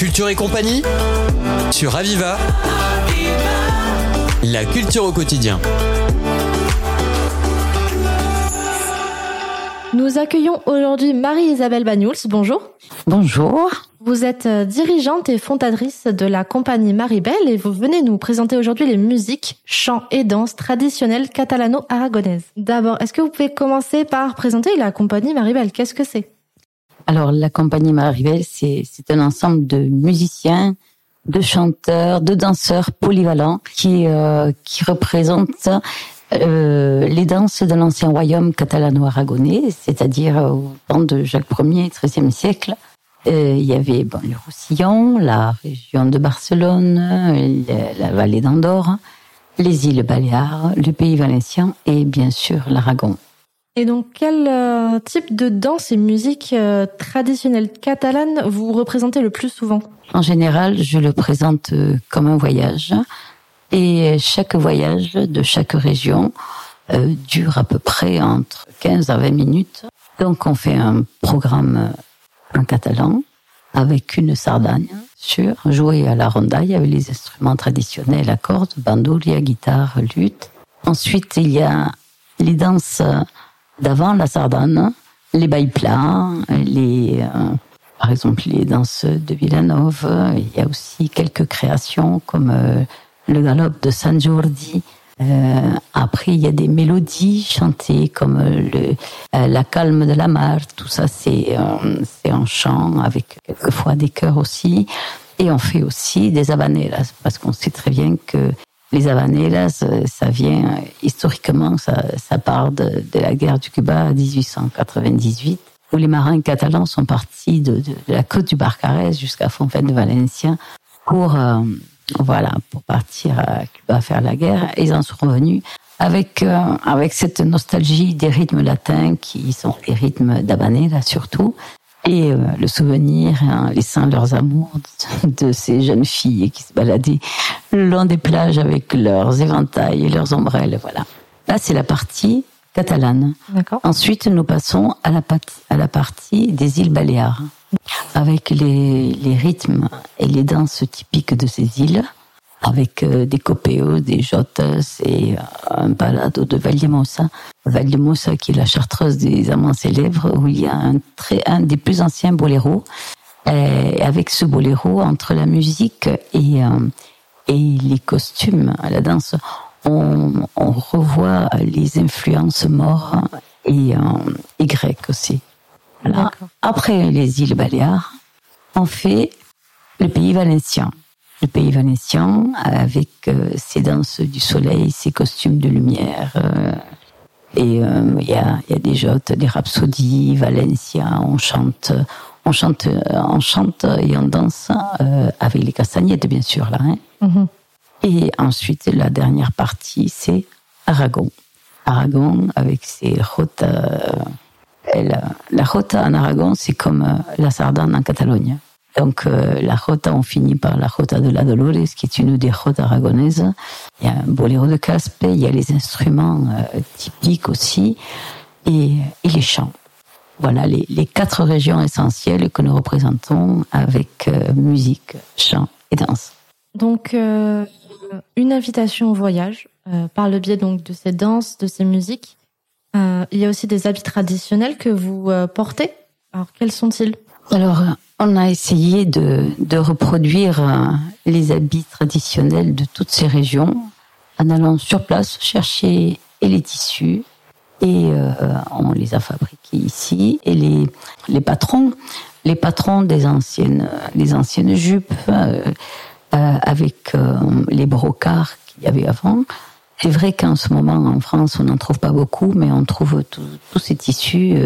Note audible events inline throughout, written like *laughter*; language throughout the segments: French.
Culture et compagnie sur Aviva. La culture au quotidien. Nous accueillons aujourd'hui Marie-Isabelle Bagnouls. Bonjour. Bonjour. Vous êtes euh, dirigeante et fondatrice de la compagnie Maribel et vous venez nous présenter aujourd'hui les musiques, chants et danses traditionnelles catalano-aragonaises. D'abord, est-ce que vous pouvez commencer par présenter la compagnie Maribel? Qu'est-ce que c'est? Alors, la compagnie Maribel, c'est un ensemble de musiciens, de chanteurs, de danseurs polyvalents qui, euh, qui représentent euh, les danses de l'ancien royaume catalano-aragonais, c'est-à-dire au temps de Jacques Ier, XIIIe siècle. Euh, il y avait bon, le Roussillon, la région de Barcelone, la vallée d'Andorre, les îles Baléares, le pays valencien et bien sûr l'Aragon. Et donc, quel euh, type de danse et musique euh, traditionnelle catalane vous représentez le plus souvent? En général, je le présente euh, comme un voyage. Et chaque voyage de chaque région dure à peu près entre 15 à 20 minutes. Donc, on fait un programme en catalan avec une sardagne sur jouer à la rondaille avec les instruments traditionnels à cordes, bandouria, guitare, lutte. Ensuite, il y a les danses d'avant la sardane, les bails plats, les, euh, par exemple les danses de Villanova. Il y a aussi quelques créations comme euh, le galop de San Jordi. Euh, après, il y a des mélodies chantées comme le, la calme de la mer. Tout ça, c'est c'est en chant avec quelquefois des chœurs aussi. Et on fait aussi des habaneras parce qu'on sait très bien que les Habaneras, ça vient historiquement, ça, ça part de, de, la guerre du Cuba à 1898, où les marins catalans sont partis de, de, la côte du Barcarès jusqu'à Fontaine de Valencia pour euh, voilà pour partir à Cuba faire la guerre. Et ils en sont revenus avec euh, avec cette nostalgie des rythmes latins qui sont les rythmes d'Habanera surtout et euh, le souvenir, hein, laissant leurs amours *laughs* de, ces jeunes filles qui se baladaient le long des plages avec leurs éventails et leurs ombrelles. Voilà. Là, c'est la partie catalane. Ensuite, nous passons à la, à la partie des îles Baléares, avec les, les rythmes et les danses typiques de ces îles avec euh, des copéos, des jottes et euh, un balado de Vallemosa. Vallemosa qui est la chartreuse des amants célèbres où il y a un, très, un des plus anciens boléros. Et avec ce boléro, entre la musique et, euh, et les costumes à la danse, on, on revoit les influences morts et, et grecques aussi. Après les îles Baléares, on fait le pays valencien le pays valéncien avec euh, ses danses du soleil, ses costumes de lumière. Euh, et euh, il y, a, y, a, des jottes, des rhapsodies, Valencia, on chante, on chante, on chante et on danse avec les castagnettes bien sûr là. Hein. Mm-hmm. Et ensuite la dernière partie c'est Aragon. Aragon avec ses rota. la, la rota en Aragon c'est comme la sardane en Catalogne. Donc euh, la rota, on finit par la rota de la Dolores, qui est une des rotas aragonaises. Il y a un boléro de caspe, il y a les instruments euh, typiques aussi, et, et, les chants. Voilà les, les, quatre régions essentielles que nous représentons avec euh, musique, chant et danse. Donc une invitation au voyage par le biais donc de ces danses, de ces musiques. il y a aussi des habits traditionnels que vous portez. Alors quels sont-ils? Alors on a essayé de, de reproduire euh, les habits traditionnels de toutes ces régions en allant sur place chercher et les tissus et euh, on les a fabriqués ici. Et les les patrons les patrons des anciennes les anciennes jupes euh, avec les brocarts qu'il y avait avant. C'est vrai qu'en ce moment en France on n'en trouve pas beaucoup mais on trouve tous ces tissus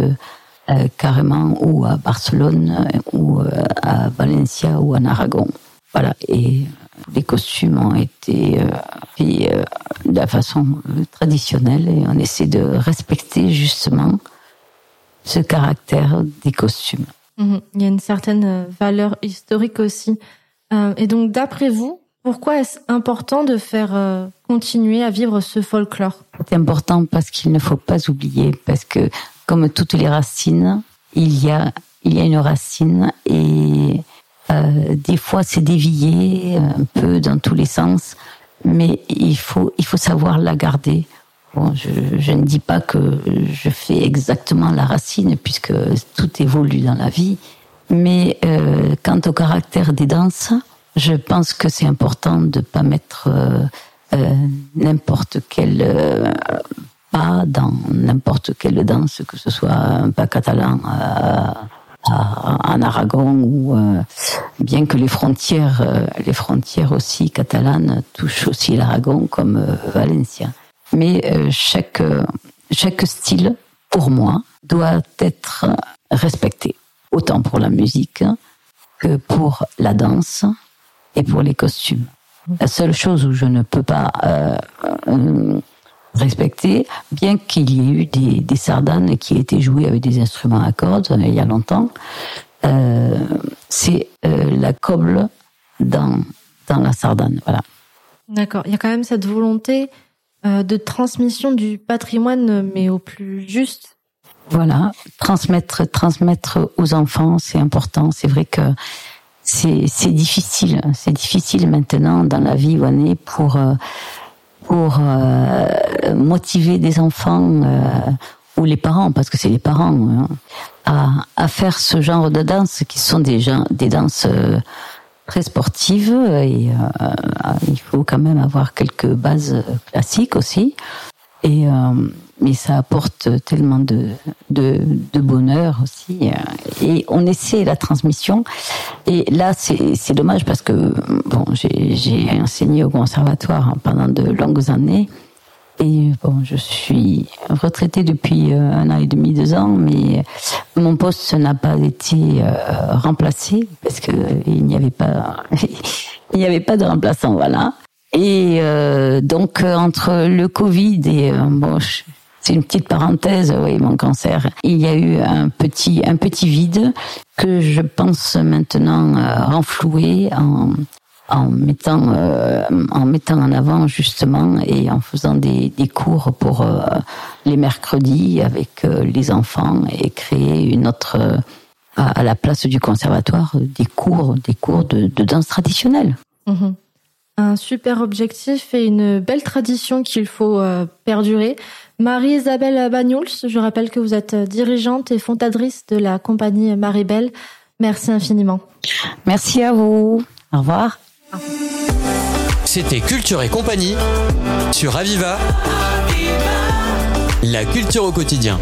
euh, carrément ou à Barcelone ou euh, à Valencia ou en Aragon. Voilà. Et les costumes ont été euh, faits de la façon traditionnelle et on essaie de respecter justement ce caractère des costumes. Mhm. Il y a une certaine valeur historique aussi. et donc, d'après vous, pourquoi est-ce important de faire continuer à vivre ce folklore? C'est important parce qu'il ne faut pas oublier, parce que comme toutes les racines, il y a, il y a une racine et euh, des fois, c'est dévié un peu dans tous les sens, mais il faut, il faut savoir la garder. Bon, je, je, ne dis pas que je fais exactement la racine, puisque tout évolue dans la vie. Mais euh, quant au caractère des danses, je pense que c'est important de pas mettre euh, euh, n'importe quel euh, pas dans n'importe quelle danse, que ce soit un pas catalan en Aragon ou bien que les frontières, les frontières aussi catalanes touchent aussi l'Aragon comme Valencia. Mais chaque chaque style, pour moi, doit être respecté, autant pour la musique que pour la danse et pour les costumes. La seule chose où je ne peux pas euh, respecter, bien qu'il y ait eu des, des, sardanes qui étaient jouées avec des instruments à cordes euh, il y a longtemps, euh, c'est euh, la coble dans, dans la sardane. Voilà. D'accord. Il y a quand même cette volonté euh, de transmission du patrimoine, mais au plus juste. Voilà, transmettre, transmettre aux enfants, c'est important. C'est vrai que c'est difficile. C'est difficile maintenant dans la vie où on est pour euh, pour euh, motiver des enfants euh, ou les parents, parce que c'est les parents, hein, à, à, faire ce genre de danse qui sont des, gens, des danses très sportives et il faut quand même avoir quelques bases classiques aussi. Et mais ça apporte tellement de, de, bonheur aussi. Et on essaie la transmission. Et là, c'est dommage parce que bon, j'ai enseigné au conservatoire pendant de longues années. Et bon, je suis retraitée depuis euh, un an et demi, deux ans, mais mon poste n'a pas été euh, remplacé parce que il n'y avait pas, *laughs* il n'y avait pas de remplaçant, voilà. Et euh, donc entre le Covid et bon, je, c'est une petite parenthèse, oui, mon cancer. Il y a eu un petit, un petit vide que je pense maintenant euh, renflouer en, en mettant, euh, en mettant en avant justement et en faisant des, des cours pour euh, les mercredis avec euh, les enfants et créer une autre à, la place du conservatoire des cours, des cours de, danse traditionnelle. Mmh. Un super objectif et une belle tradition qu'il faut perdurer. Marie-Isabelle Bagnols, je rappelle que vous êtes dirigeante et fondatrice de la compagnie Marie-Belle. Merci infiniment. Merci à vous. Au revoir. C'était Culture et compagnie sur Aviva. La culture au quotidien.